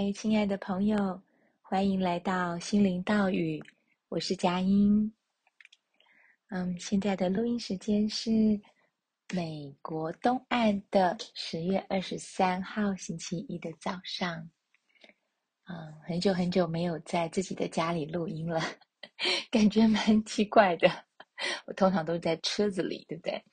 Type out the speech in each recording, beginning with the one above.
各位亲爱的朋友，欢迎来到心灵道语，我是佳音。嗯，现在的录音时间是美国东岸的十月二十三号星期一的早上。嗯，很久很久没有在自己的家里录音了，感觉蛮奇怪的。我通常都是在车子里，对不对？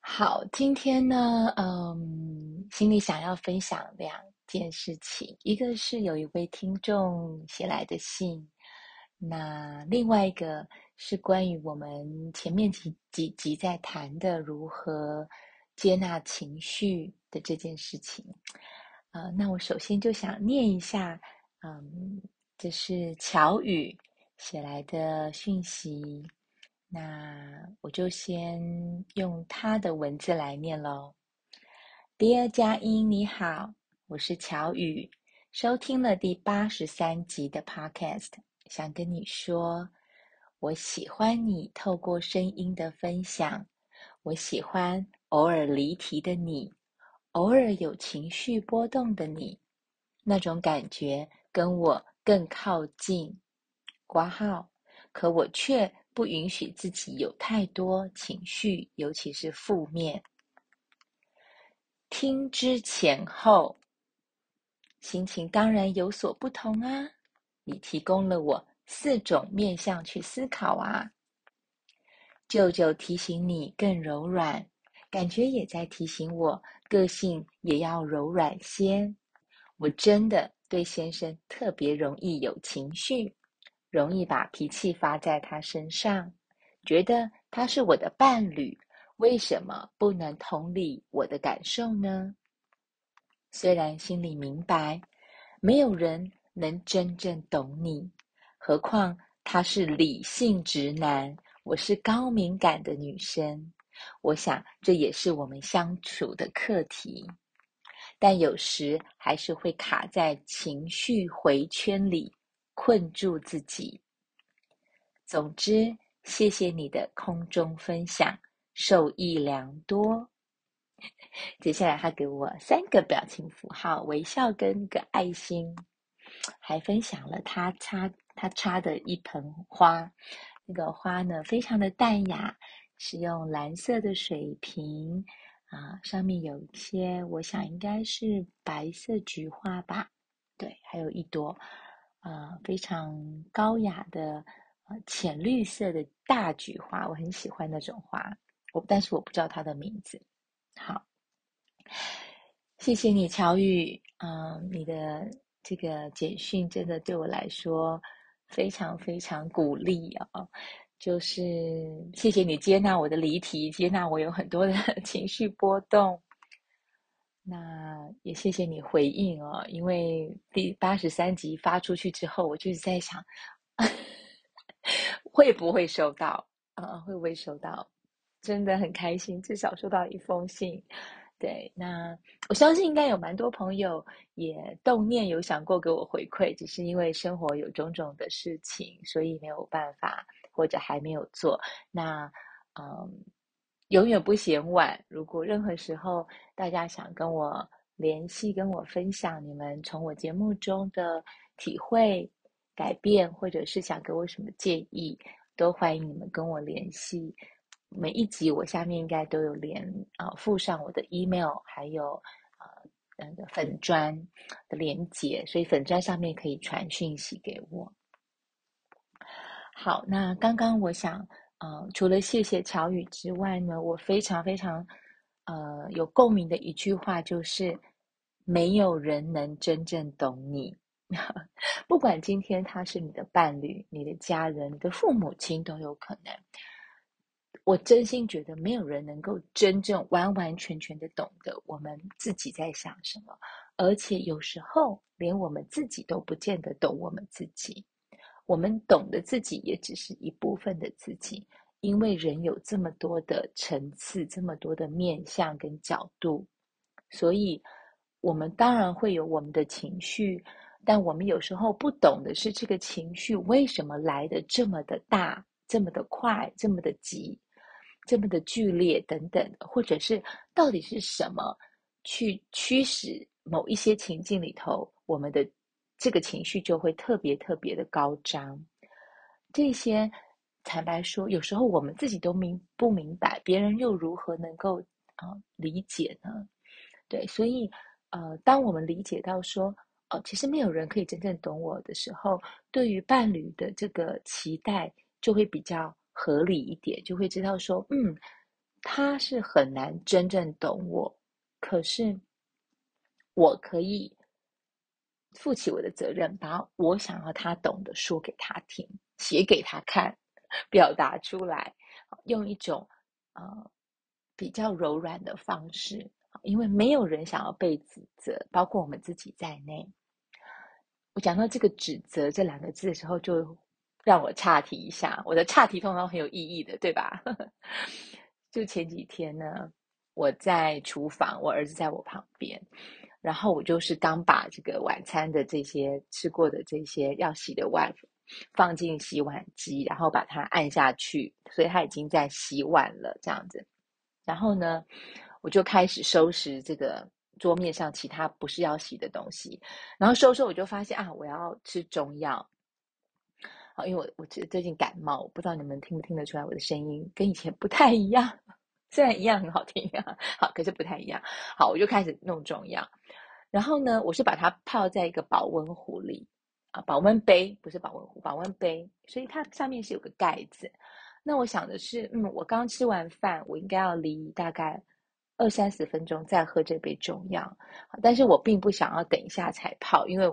好，今天呢，嗯，心里想要分享两件事情，一个是有一位听众写来的信，那另外一个是关于我们前面几几集在谈的如何接纳情绪的这件事情。啊、呃，那我首先就想念一下，嗯，这是乔宇写来的讯息，那我就先用他的文字来念喽。Dear 佳音，你好，我是乔宇，收听了第八十三集的 Podcast，想跟你说，我喜欢你透过声音的分享，我喜欢偶尔离题的你。偶尔有情绪波动的你，那种感觉跟我更靠近。括号，可我却不允许自己有太多情绪，尤其是负面。听之前后，心情当然有所不同啊！你提供了我四种面向去思考啊。舅舅提醒你更柔软。感觉也在提醒我，个性也要柔软些。我真的对先生特别容易有情绪，容易把脾气发在他身上，觉得他是我的伴侣，为什么不能同理我的感受呢？虽然心里明白，没有人能真正懂你，何况他是理性直男，我是高敏感的女生。我想这也是我们相处的课题，但有时还是会卡在情绪回圈里，困住自己。总之，谢谢你的空中分享，受益良多。接下来，他给我三个表情符号：微笑跟个爱心，还分享了他插他插的一盆花，那个花呢，非常的淡雅。是用蓝色的水瓶啊，上面有一些，我想应该是白色菊花吧。对，还有一朵呃非常高雅的呃浅绿色的大菊花，我很喜欢那种花，我但是我不知道它的名字。好，谢谢你，乔宇，嗯、你的这个简讯真的对我来说非常非常鼓励啊、哦。就是谢谢你接纳我的离题，接纳我有很多的 情绪波动。那也谢谢你回应哦，因为第八十三集发出去之后，我就是在想，会不会收到？啊，会不会收到？真的很开心，至少收到一封信。对，那我相信应该有蛮多朋友也动念有想过给我回馈，只是因为生活有种种的事情，所以没有办法。或者还没有做，那嗯，永远不嫌晚。如果任何时候大家想跟我联系，跟我分享你们从我节目中的体会、改变，或者是想给我什么建议，都欢迎你们跟我联系。每一集我下面应该都有连啊、附上我的 email，还有呃那个粉砖的连接，所以粉砖上面可以传讯息给我。好，那刚刚我想，呃，除了谢谢乔宇之外呢，我非常非常，呃，有共鸣的一句话就是，没有人能真正懂你，不管今天他是你的伴侣、你的家人、你的父母亲都有可能。我真心觉得没有人能够真正完完全全的懂得我们自己在想什么，而且有时候连我们自己都不见得懂我们自己。我们懂得自己，也只是一部分的自己，因为人有这么多的层次，这么多的面向跟角度，所以我们当然会有我们的情绪，但我们有时候不懂的是这个情绪为什么来得这么的大，这么的快，这么的急，这么的剧烈等等，或者是到底是什么去驱使某一些情境里头，我们的这个情绪就会特别特别的高涨。这些坦白说，有时候我们自己都明不明白，别人又如何能够啊、理解呢？对，所以呃，当我们理解到说，哦，其实没有人可以真正懂我的时候，对于伴侣的这个期待就会比较合理一点，就会知道说，嗯，他是很难真正懂我，可是。我可以负起我的责任，把我想要他懂的说给他听，写给他看，表达出来，用一种呃比较柔软的方式，因为没有人想要被指责，包括我们自己在内。我讲到这个“指责”这两个字的时候，就让我岔题一下。我的岔题通常很有意义的，对吧？就前几天呢，我在厨房，我儿子在我旁边。然后我就是刚把这个晚餐的这些吃过的这些要洗的碗放进洗碗机，然后把它按下去，所以它已经在洗碗了这样子。然后呢，我就开始收拾这个桌面上其他不是要洗的东西。然后收拾我就发现啊，我要吃中药。好，因为我我最近感冒，我不知道你们听不听得出来我的声音跟以前不太一样。虽然一样很好听啊，好，可是不太一样。好，我就开始弄中药，然后呢，我是把它泡在一个保温壶里啊，保温杯不是保温壶，保温杯，所以它上面是有个盖子。那我想的是，嗯，我刚吃完饭，我应该要离大概二三十分钟再喝这杯中药，但是我并不想要等一下才泡，因为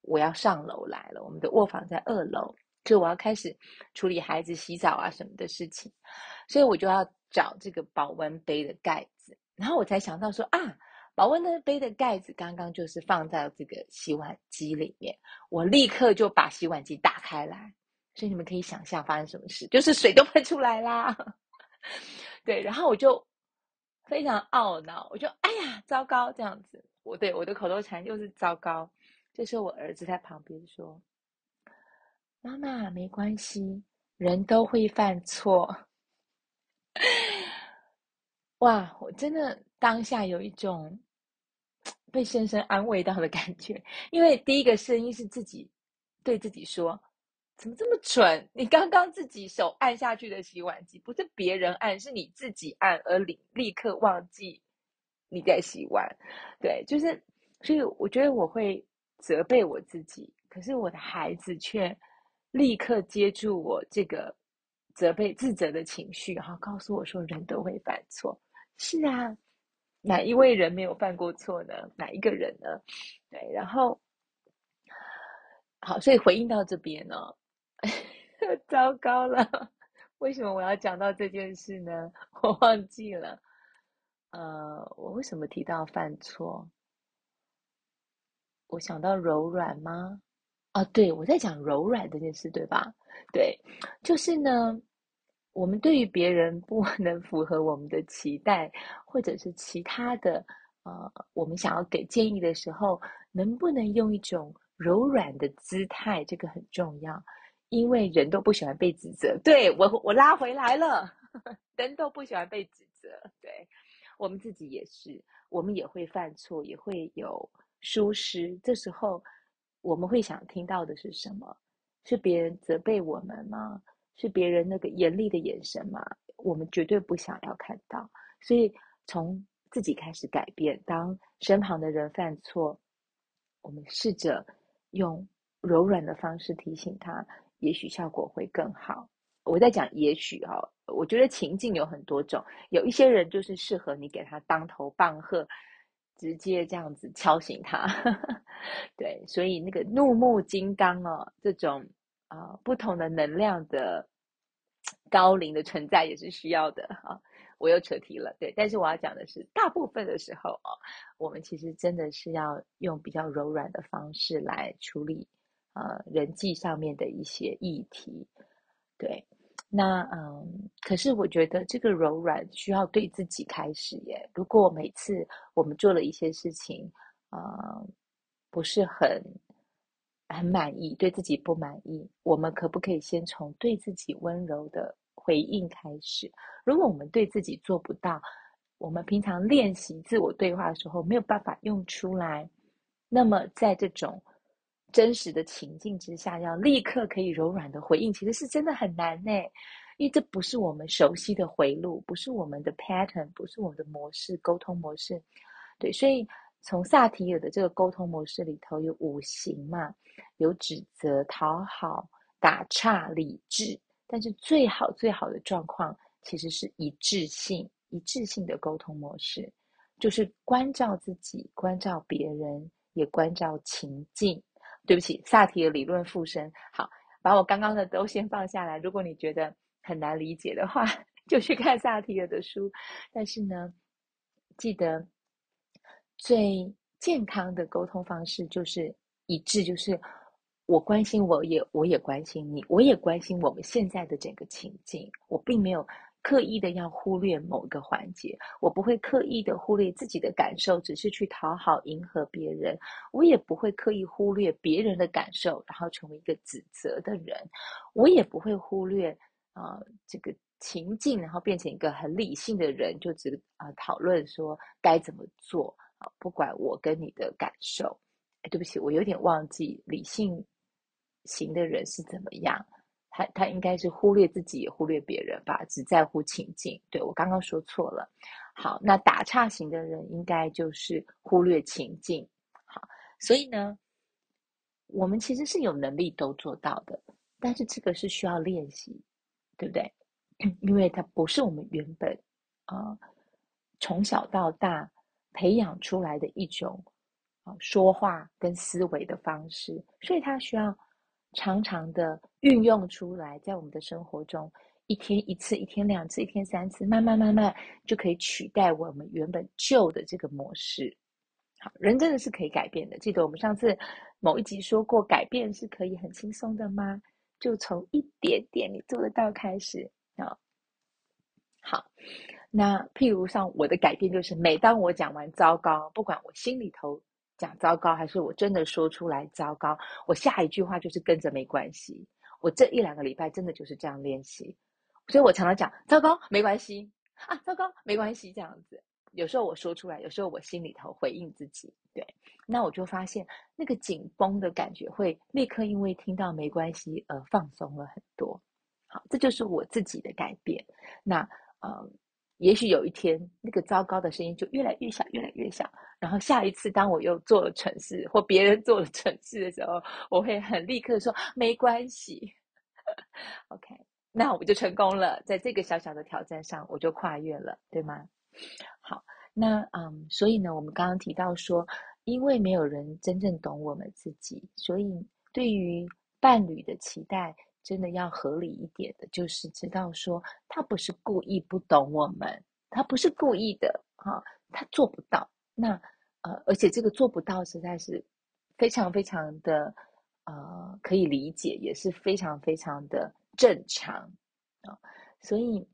我要上楼来了，我们的卧房在二楼，就我要开始处理孩子洗澡啊什么的事情，所以我就要。找这个保温杯的盖子，然后我才想到说啊，保温的杯的盖子刚刚就是放在这个洗碗机里面，我立刻就把洗碗机打开来，所以你们可以想象发生什么事，就是水都喷出来啦。对，然后我就非常懊恼，我就哎呀，糟糕，这样子，我对我的口头禅就是糟糕。这时候我儿子在旁边说：“妈妈，没关系，人都会犯错。”哇，我真的当下有一种被深深安慰到的感觉，因为第一个声音是自己对自己说：“怎么这么蠢？你刚刚自己手按下去的洗碗机，不是别人按，是你自己按，而立立刻忘记你在洗碗。”对，就是，所以我觉得我会责备我自己，可是我的孩子却立刻接住我这个。责备、自责的情绪，然后告诉我说：“人都会犯错。”是啊，哪一位人没有犯过错呢？哪一个人呢？对，然后好，所以回应到这边呢，糟糕了，为什么我要讲到这件事呢？我忘记了。呃，我为什么提到犯错？我想到柔软吗？啊，对，我在讲柔软这件事，对吧？对，就是呢，我们对于别人不 能符合我们的期待，或者是其他的，呃，我们想要给建议的时候，能不能用一种柔软的姿态？这个很重要，因为人都不喜欢被指责。对，我，我拉回来了，人都不喜欢被指责。对，我们自己也是，我们也会犯错，也会有疏失。这时候，我们会想听到的是什么？是别人责备我们吗？是别人那个严厉的眼神吗？我们绝对不想要看到。所以从自己开始改变，当身旁的人犯错，我们试着用柔软的方式提醒他，也许效果会更好。我在讲也许哦，我觉得情境有很多种，有一些人就是适合你给他当头棒喝。直接这样子敲醒他，对，所以那个怒目金刚哦，这种啊、不同的能量的高龄的存在也是需要的啊。我又扯题了，对，但是我要讲的是，大部分的时候哦，我们其实真的是要用比较柔软的方式来处理呃人际上面的一些议题，对。那嗯，可是我觉得这个柔软需要对自己开始耶。如果每次我们做了一些事情，啊、嗯，不是很很满意，对自己不满意，我们可不可以先从对自己温柔的回应开始？如果我们对自己做不到，我们平常练习自我对话的时候没有办法用出来，那么在这种真实的情境之下，要立刻可以柔软的回应，其实是真的很难呢，因为这不是我们熟悉的回路，不是我们的 pattern，不是我们的模式，沟通模式。对，所以从萨提尔的这个沟通模式里头有五行嘛，有指责、讨好、打岔、理智，但是最好最好的状况其实是一致性，一致性的沟通模式，就是关照自己，关照别人，也关照情境。对不起，萨提尔理论附身。好，把我刚刚的都先放下来。如果你觉得很难理解的话，就去看萨提尔的书。但是呢，记得最健康的沟通方式就是一致，就是我关心我也我也关心你，我也关心我们现在的整个情境。我并没有。刻意的要忽略某个环节，我不会刻意的忽略自己的感受，只是去讨好迎合别人。我也不会刻意忽略别人的感受，然后成为一个指责的人。我也不会忽略啊、这个情境，然后变成一个很理性的人，就只啊、讨论说该怎么做啊，不管我跟你的感受。哎，对不起，我有点忘记理性型的人是怎么样。他他应该是忽略自己，也忽略别人吧，只在乎情境。对，我刚刚说错了。好，那打岔型的人应该就是忽略情境。好，所以呢，我们其实是有能力都做到的，但是这个是需要练习，对不对？因为它不是我们原本啊、呃、从小到大培养出来的一种啊、说话跟思维的方式，所以它需要。常常的运用出来，在我们的生活中，一天一次，一天两次，一天三次，慢慢慢慢就可以取代我们原本旧的这个模式。好，人真的是可以改变的。记得我们上次某一集说过，改变是可以很轻松的吗？就从一点点你做得到开始啊。好，那譬如像我的改变，就是每当我讲完糟糕，不管我心里头。讲糟糕，还是我真的说出来糟糕？我下一句话就是跟着没关系。我这一两个礼拜真的就是这样练习，所以我常常讲糟糕没关系啊，糟糕没关系这样子。有时候我说出来，有时候我心里头回应自己，对，那我就发现那个紧绷的感觉会立刻因为听到没关系而放松了很多。好，这就是我自己的改变。那嗯。也许有一天，那个糟糕的声音就越来越小，越来越小。然后下一次，当我又做了蠢事，或别人做了蠢事的时候，我会很立刻说没关系。OK，那我就成功了，在这个小小的挑战上，我就跨越了，对吗？好，那嗯，所以呢，我们刚刚提到说，因为没有人真正懂我们自己，所以对于伴侣的期待。真的要合理一点的，就是知道说他不是故意不懂我们，他不是故意的哈，他做不到。那呃，而且这个做不到实在是非常非常的呃可以理解，也是非常非常的正常啊。所以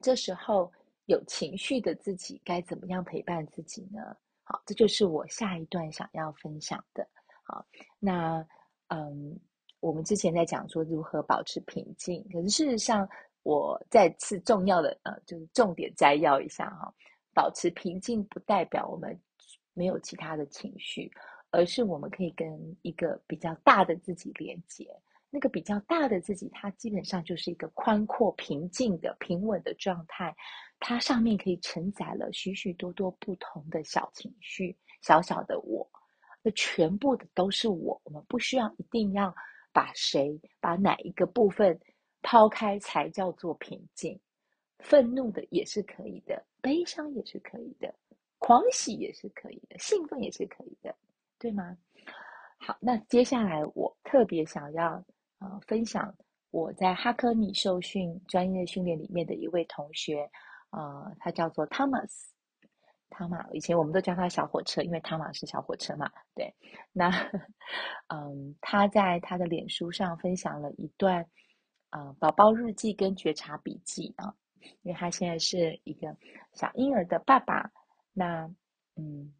这时候有情绪的自己该怎么样陪伴自己呢？好，这就是我下一段想要分享的。好，那嗯。我们之前在讲说如何保持平静，可是事实上，我再次重要的呃，就是重点摘要一下哈，保持平静不代表我们没有其他的情绪，而是我们可以跟一个比较大的自己连接。那个比较大的自己，它基本上就是一个宽阔、平静的、平稳的状态，它上面可以承载了许许多多不同的小情绪，小小的我，那全部的都是我，我们不需要一定要。把谁，把哪一个部分抛开才叫做平静？愤怒的也是可以的，悲伤也是可以的，狂喜也是可以的，兴奋也是可以的，对吗？好，那接下来我特别想要呃分享我在哈科米受训专业训练里面的一位同学，呃，他叫做 Thomas。汤马，以前我们都叫他小火车，因为汤马是小火车嘛。对，那嗯，他在他的脸书上分享了一段呃宝宝日记跟觉察笔记啊，因为他现在是一个小婴儿的爸爸。那嗯，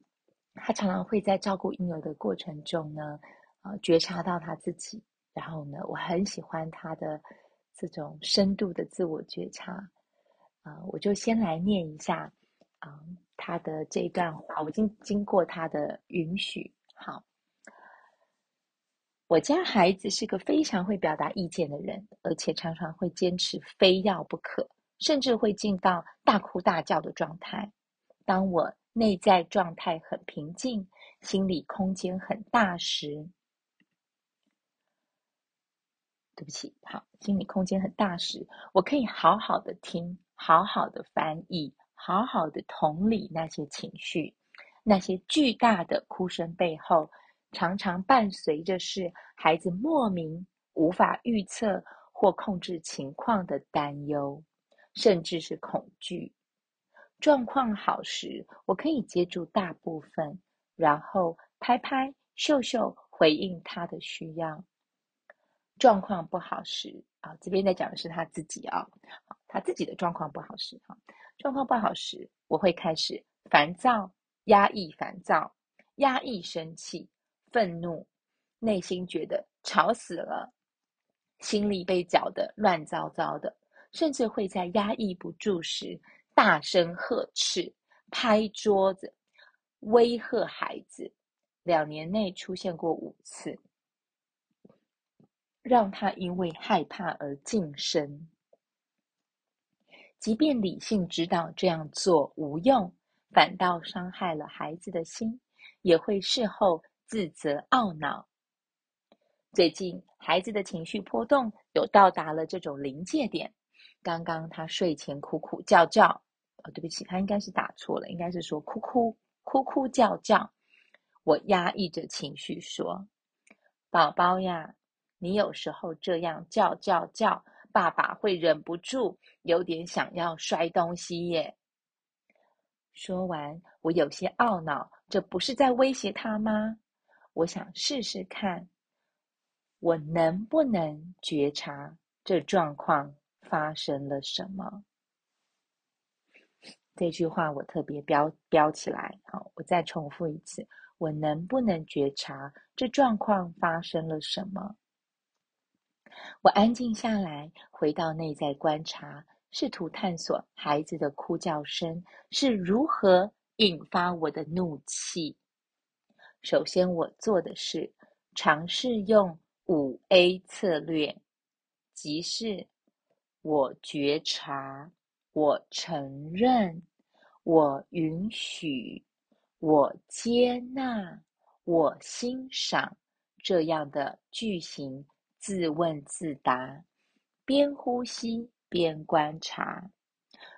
他常常会在照顾婴儿的过程中呢，呃，觉察到他自己。然后呢，我很喜欢他的这种深度的自我觉察啊，我就先来念一下。啊、嗯，他的这一段话，我经经过他的允许。好，我家孩子是个非常会表达意见的人，而且常常会坚持非要不可，甚至会进到大哭大叫的状态。当我内在状态很平静，心理空间很大时，对不起，好，心理空间很大时，我可以好好的听，好好的翻译。好好的同理那些情绪，那些巨大的哭声背后，常常伴随着是孩子莫名无法预测或控制情况的担忧，甚至是恐惧。状况好时，我可以接住大部分，然后拍拍、秀秀回应他的需要。状况不好时，啊，这边在讲的是他自己啊，他自己的状况不好时，哈。状况不好时，我会开始烦躁、压抑、烦躁、压抑、生气、愤怒，内心觉得吵死了，心里被搅得乱糟糟的，甚至会在压抑不住时大声呵斥、拍桌子、威吓孩子。两年内出现过五次，让他因为害怕而噤声。即便理性知道这样做无用，反倒伤害了孩子的心，也会事后自责懊恼。最近孩子的情绪波动有到达了这种临界点。刚刚他睡前哭哭叫叫，哦，对不起，他应该是打错了，应该是说哭哭哭哭叫叫。我压抑着情绪说：“宝宝呀，你有时候这样叫叫叫。”爸爸会忍不住，有点想要摔东西耶。说完，我有些懊恼，这不是在威胁他吗？我想试试看，我能不能觉察这状况发生了什么？这句话我特别标标起来。好，我再重复一次：我能不能觉察这状况发生了什么？我安静下来，回到内在观察，试图探索孩子的哭叫声是如何引发我的怒气。首先，我做的是尝试用五 A 策略，即是我觉察、我承认、我允许、我接纳、我欣赏这样的句型。自问自答，边呼吸边观察。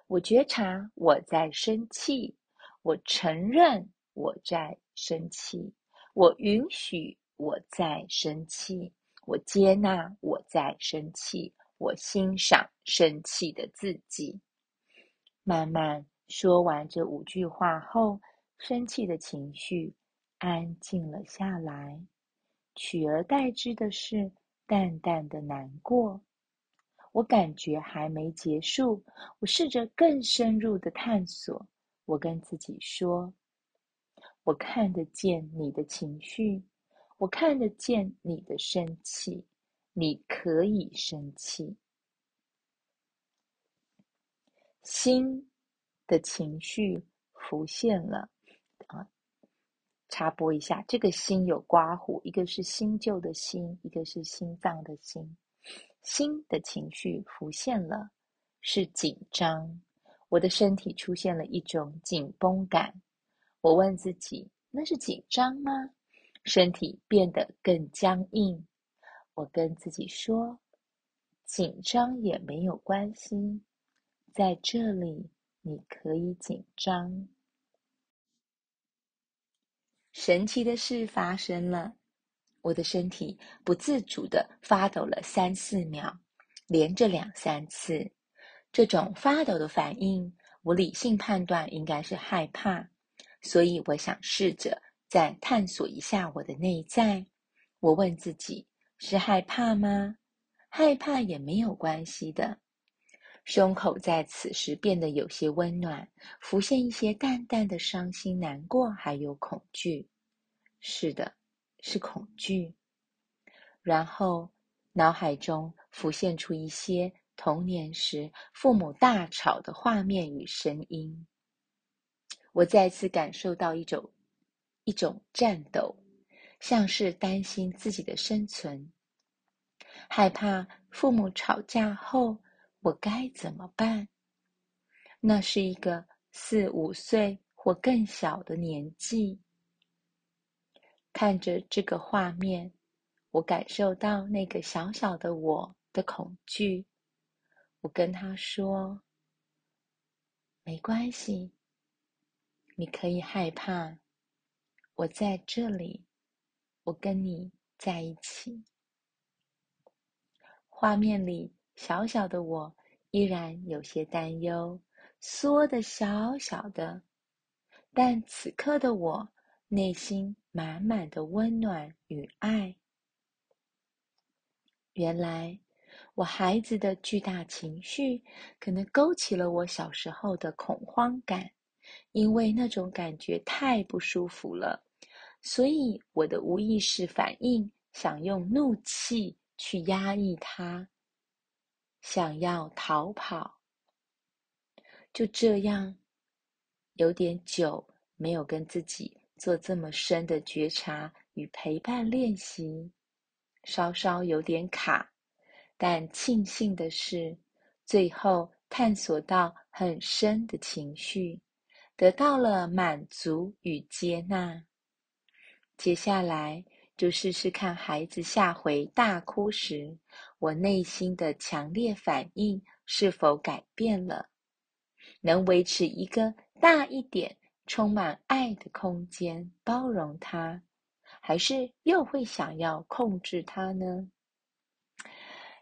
我觉察我在生气，我承认我在生气，我允许我在生气，我接纳我在生气，我欣赏生气的自己。慢慢说完这五句话后，生气的情绪安静了下来，取而代之的是。淡淡的难过，我感觉还没结束。我试着更深入的探索。我跟自己说：“我看得见你的情绪，我看得见你的生气，你可以生气。”新的情绪浮现了。插播一下，这个心有刮胡，一个是新旧的新，一个是心脏的心。新的情绪浮现了，是紧张。我的身体出现了一种紧绷感。我问自己：那是紧张吗？身体变得更僵硬。我跟自己说：紧张也没有关系，在这里你可以紧张。神奇的事发生了，我的身体不自主地发抖了三四秒，连着两三次。这种发抖的反应，我理性判断应该是害怕，所以我想试着再探索一下我的内在。我问自己：是害怕吗？害怕也没有关系的。胸口在此时变得有些温暖，浮现一些淡淡的伤心、难过，还有恐惧。是的，是恐惧。然后脑海中浮现出一些童年时父母大吵的画面与声音。我再次感受到一种一种颤抖，像是担心自己的生存，害怕父母吵架后我该怎么办。那是一个四五岁或更小的年纪，看着这个画面，我感受到那个小小的我的恐惧。我跟他说：“没关系，你可以害怕，我在这里，我跟你在一起。”画面里小小的我依然有些担忧。缩得小小的，但此刻的我内心满满的温暖与爱。原来，我孩子的巨大情绪可能勾起了我小时候的恐慌感，因为那种感觉太不舒服了，所以我的无意识反应想用怒气去压抑它，想要逃跑。就这样，有点久没有跟自己做这么深的觉察与陪伴练习，稍稍有点卡。但庆幸的是，最后探索到很深的情绪，得到了满足与接纳。接下来就试试看，孩子下回大哭时，我内心的强烈反应是否改变了。能维持一个大一点、充满爱的空间，包容它，还是又会想要控制它呢？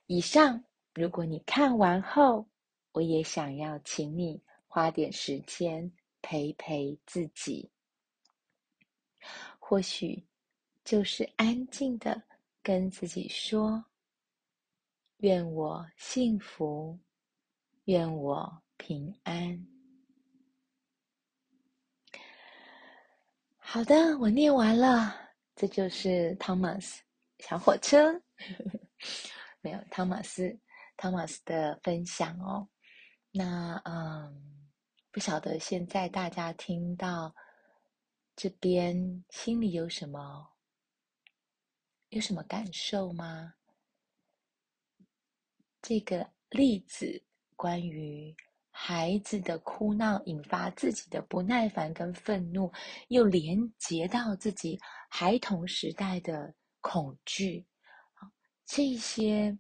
以上，如果你看完后，我也想要请你花点时间陪陪自己，或许就是安静的跟自己说：“愿我幸福，愿我。”平安。好的，我念完了。这就是 Thomas 小火车，没有汤马斯，Thomas 的分享哦。那嗯，不晓得现在大家听到这边，心里有什么有什么感受吗？这个例子关于。孩子的哭闹引发自己的不耐烦跟愤怒，又连接到自己孩童时代的恐惧，这些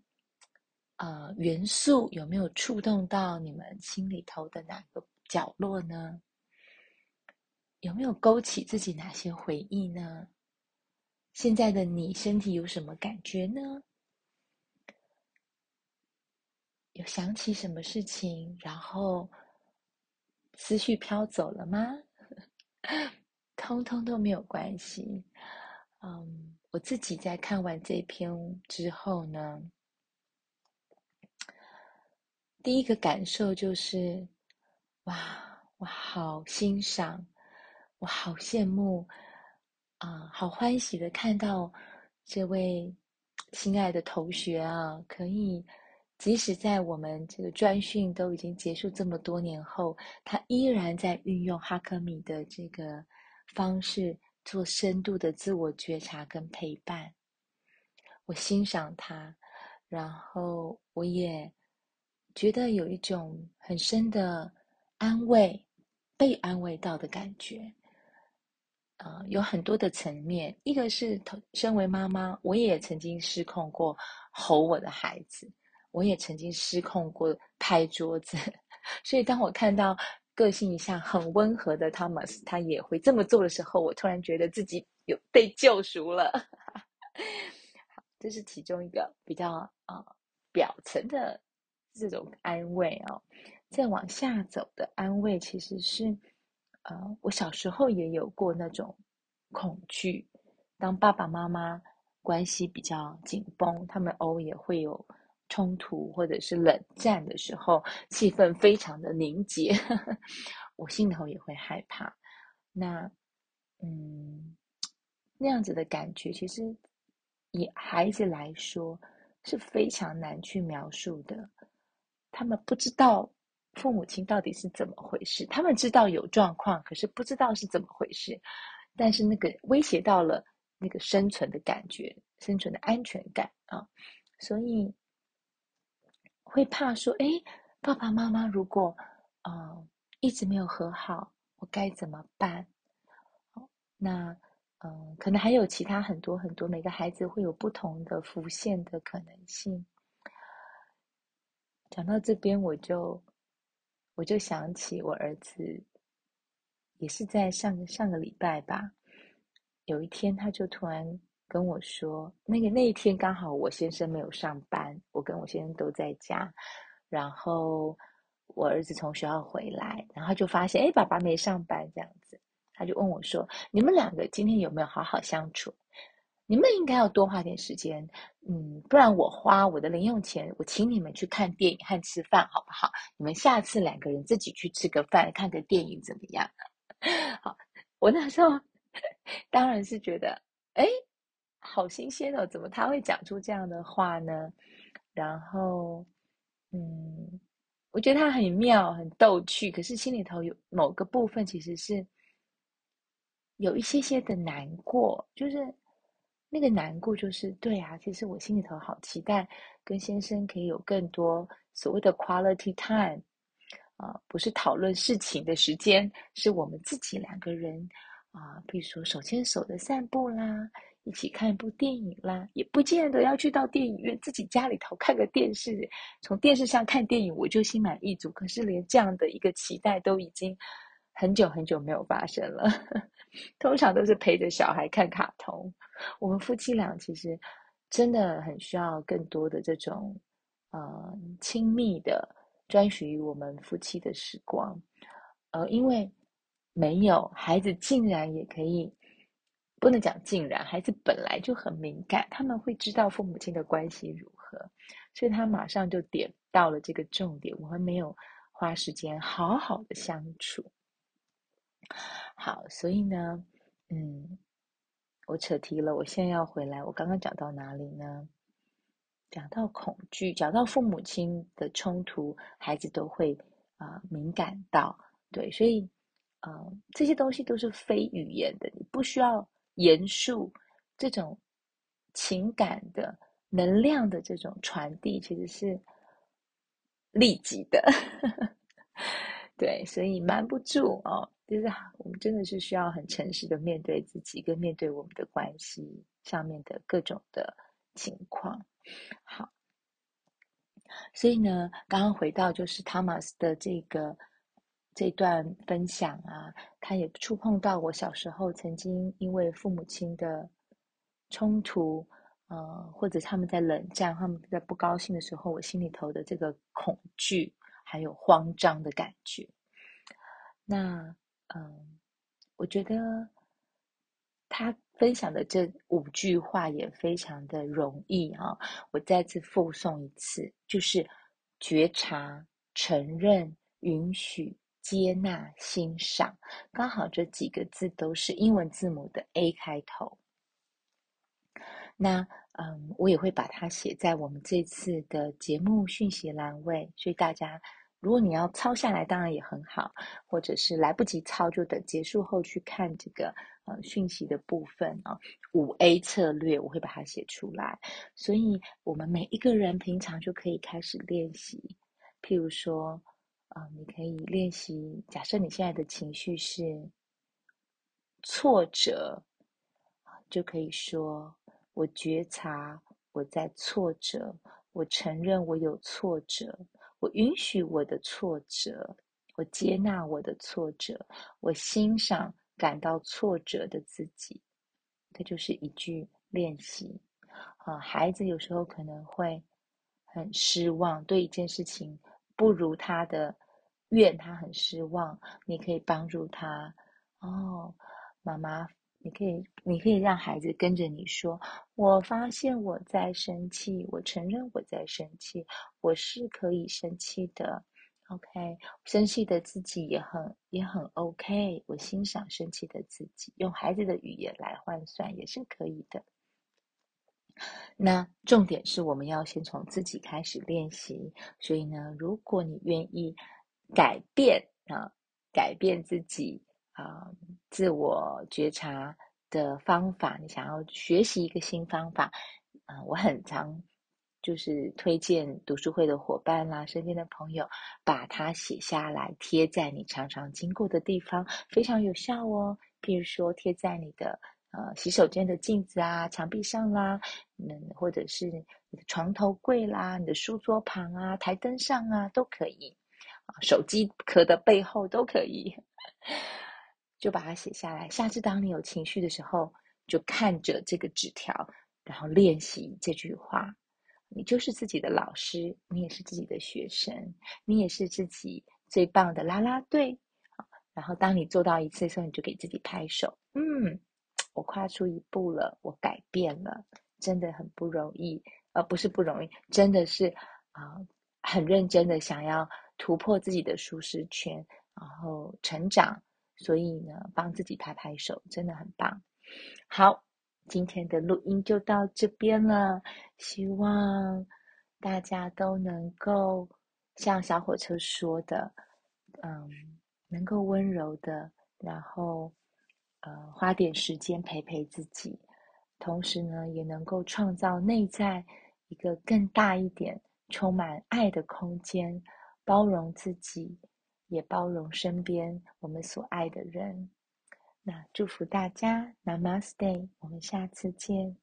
呃元素有没有触动到你们心里头的哪个角落呢？有没有勾起自己哪些回忆呢？现在的你身体有什么感觉呢？有想起什么事情，然后思绪飘走了吗？通通都没有关系。嗯，我自己在看完这篇之后呢，第一个感受就是，哇，我好欣赏，我好羡慕，啊、好欢喜的看到这位亲爱的同学啊，可以。即使在我们这个专训都已经结束这么多年后，他依然在运用哈克米的这个方式做深度的自我觉察跟陪伴。我欣赏他，然后我也觉得有一种很深的安慰，被安慰到的感觉。呃，有很多的层面，一个是身为妈妈，我也曾经失控过，吼我的孩子。我也曾经失控过拍桌子，所以当我看到个性一向很温和的 Thomas，他也会这么做的时候，我突然觉得自己有被救赎了。好，这是其中一个比较啊、呃、表层的这种安慰哦。再往下走的安慰，其实是呃，我小时候也有过那种恐惧，当爸爸妈妈关系比较紧绷，他们偶尔也会有。冲突或者是冷战的时候，气氛非常的凝结，呵呵，我心头也会害怕。那，嗯，那样子的感觉，其实以孩子来说是非常难去描述的。他们不知道父母亲到底是怎么回事？他们知道有状况，可是不知道是怎么回事。但是那个威胁到了那个生存的感觉，生存的安全感啊，所以会怕说：哎，爸爸妈妈如果啊、呃、一直没有和好，我该怎么办？那嗯、可能还有其他很多很多，每个孩子会有不同的浮现的可能性。讲到这边，我就我就想起我儿子，也是在上上个礼拜吧，有一天他就突然跟我说，那个那一天刚好我先生没有上班，我跟我先生都在家，然后我儿子从学校回来，然后就发现，哎，爸爸没上班这样子，他就问我说，你们两个今天有没有好好相处？你们应该要多花点时间，嗯，不然我花我的零用钱，我请你们去看电影和吃饭，好不好？你们下次两个人自己去吃个饭，看个电影怎么样？好，我那时候 当然是觉得，哎，好新鲜哦，怎么他会讲出这样的话呢？然后，嗯，我觉得他很妙，很逗趣，可是心里头有某个部分其实是有一些些的难过，就是。那个难过就是对啊，其实我心里头好期待跟先生可以有更多所谓的 quality time，啊、不是讨论事情的时间，是我们自己两个人啊、呃，比如说手牵手的散步啦，一起看一部电影啦，也不见得要去到电影院，自己家里头看个电视，从电视上看电影我就心满意足。可是连这样的一个期待都已经很久很久没有发生了，通常都是陪着小孩看卡通。我们夫妻俩其实真的很需要更多的这种呃亲密的专属于我们夫妻的时光，呃，因为没有孩子，竟然也可以不能讲竟然，孩子本来就很敏感，他们会知道父母亲的关系如何，所以他马上就点到了这个重点。我们没有花时间好好的相处，好，所以呢，嗯。我扯题了，我现在要回来。我刚刚讲到哪里呢？讲到恐惧，讲到父母亲的冲突，孩子都会啊、敏感到。对，所以呃这些东西都是非语言的，你不需要严肃这种情感的能量的这种传递，其实是立即的。对，所以瞒不住哦。就是我们真的是需要很诚实的面对自己，跟面对我们的关系上面的各种的情况。好，所以呢，刚刚回到就是 Thomas 的这个这段分享啊，他也触碰到我小时候曾经因为父母亲的冲突，呃，或者他们在冷战，他们在不高兴的时候，我心里头的这个恐惧还有慌张的感觉。那。嗯，我觉得他分享的这五句话也非常的容易啊。我再次复诵一次，就是觉察、承认、允许、接纳、欣赏。刚好这几个字都是英文字母的 A 开头。那嗯，我也会把它写在我们这次的节目讯息栏位，所以大家。如果你要抄下来，当然也很好；或者是来不及抄，就等结束后去看这个呃讯息的部分啊。五 A 策略我会把它写出来，所以我们每一个人平常就可以开始练习。譬如说，啊、你可以练习，假设你现在的情绪是挫折，就可以说：我觉察我在挫折，我承认我有挫折。我允许我的挫折，我接纳我的挫折，我欣赏感到挫折的自己。这就是一句练习。啊，孩子有时候可能会很失望，对一件事情不如他的愿，他很失望。你可以帮助他。哦，妈妈。你可以，你可以让孩子跟着你说：“我发现我在生气，我承认我在生气，我是可以生气的。OK，生气的自己也很也很 OK，我欣赏生气的自己。用孩子的语言来换算也是可以的。那重点是我们要先从自己开始练习。所以呢，如果你愿意改变啊，改变自己啊，自我觉察的方法。你想要学习一个新方法啊，我很常就是推荐读书会的伙伴啦，身边的朋友把它写下来，贴在你常常经过的地方，非常有效哦。譬如说，贴在你的呃洗手间的镜子啊、墙壁上啦，嗯，或者是你的床头柜啦、你的书桌旁啊、台灯上啊，都可以。手机壳的背后都可以，就把它写下来。下次当你有情绪的时候，就看着这个纸条，然后练习这句话。你就是自己的老师，你也是自己的学生，你也是自己最棒的啦啦队。然后当你做到一次的时候，你就给自己拍手。嗯，我跨出一步了，我改变了，真的很不容易，而、不是不容易，真的是啊、很认真的想要。突破自己的舒适圈，然后成长，所以呢，帮自己拍拍手，真的很棒。好，今天的录音就到这边了，希望大家都能够像小火车说的，嗯，能够温柔的，然后呃，花点时间陪陪自己，同时呢，也能够创造内在一个更大一点、充满爱的空间。包容自己，也包容身边我们所爱的人。那祝福大家，Namaste，我们下次见。